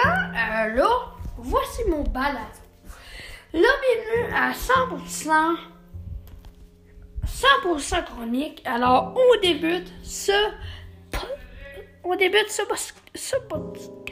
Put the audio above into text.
euh, là, voici mon balade. Là, bienvenue à 100%, 100% chronique. Alors, on débute ce, on débute ce, ce podcast.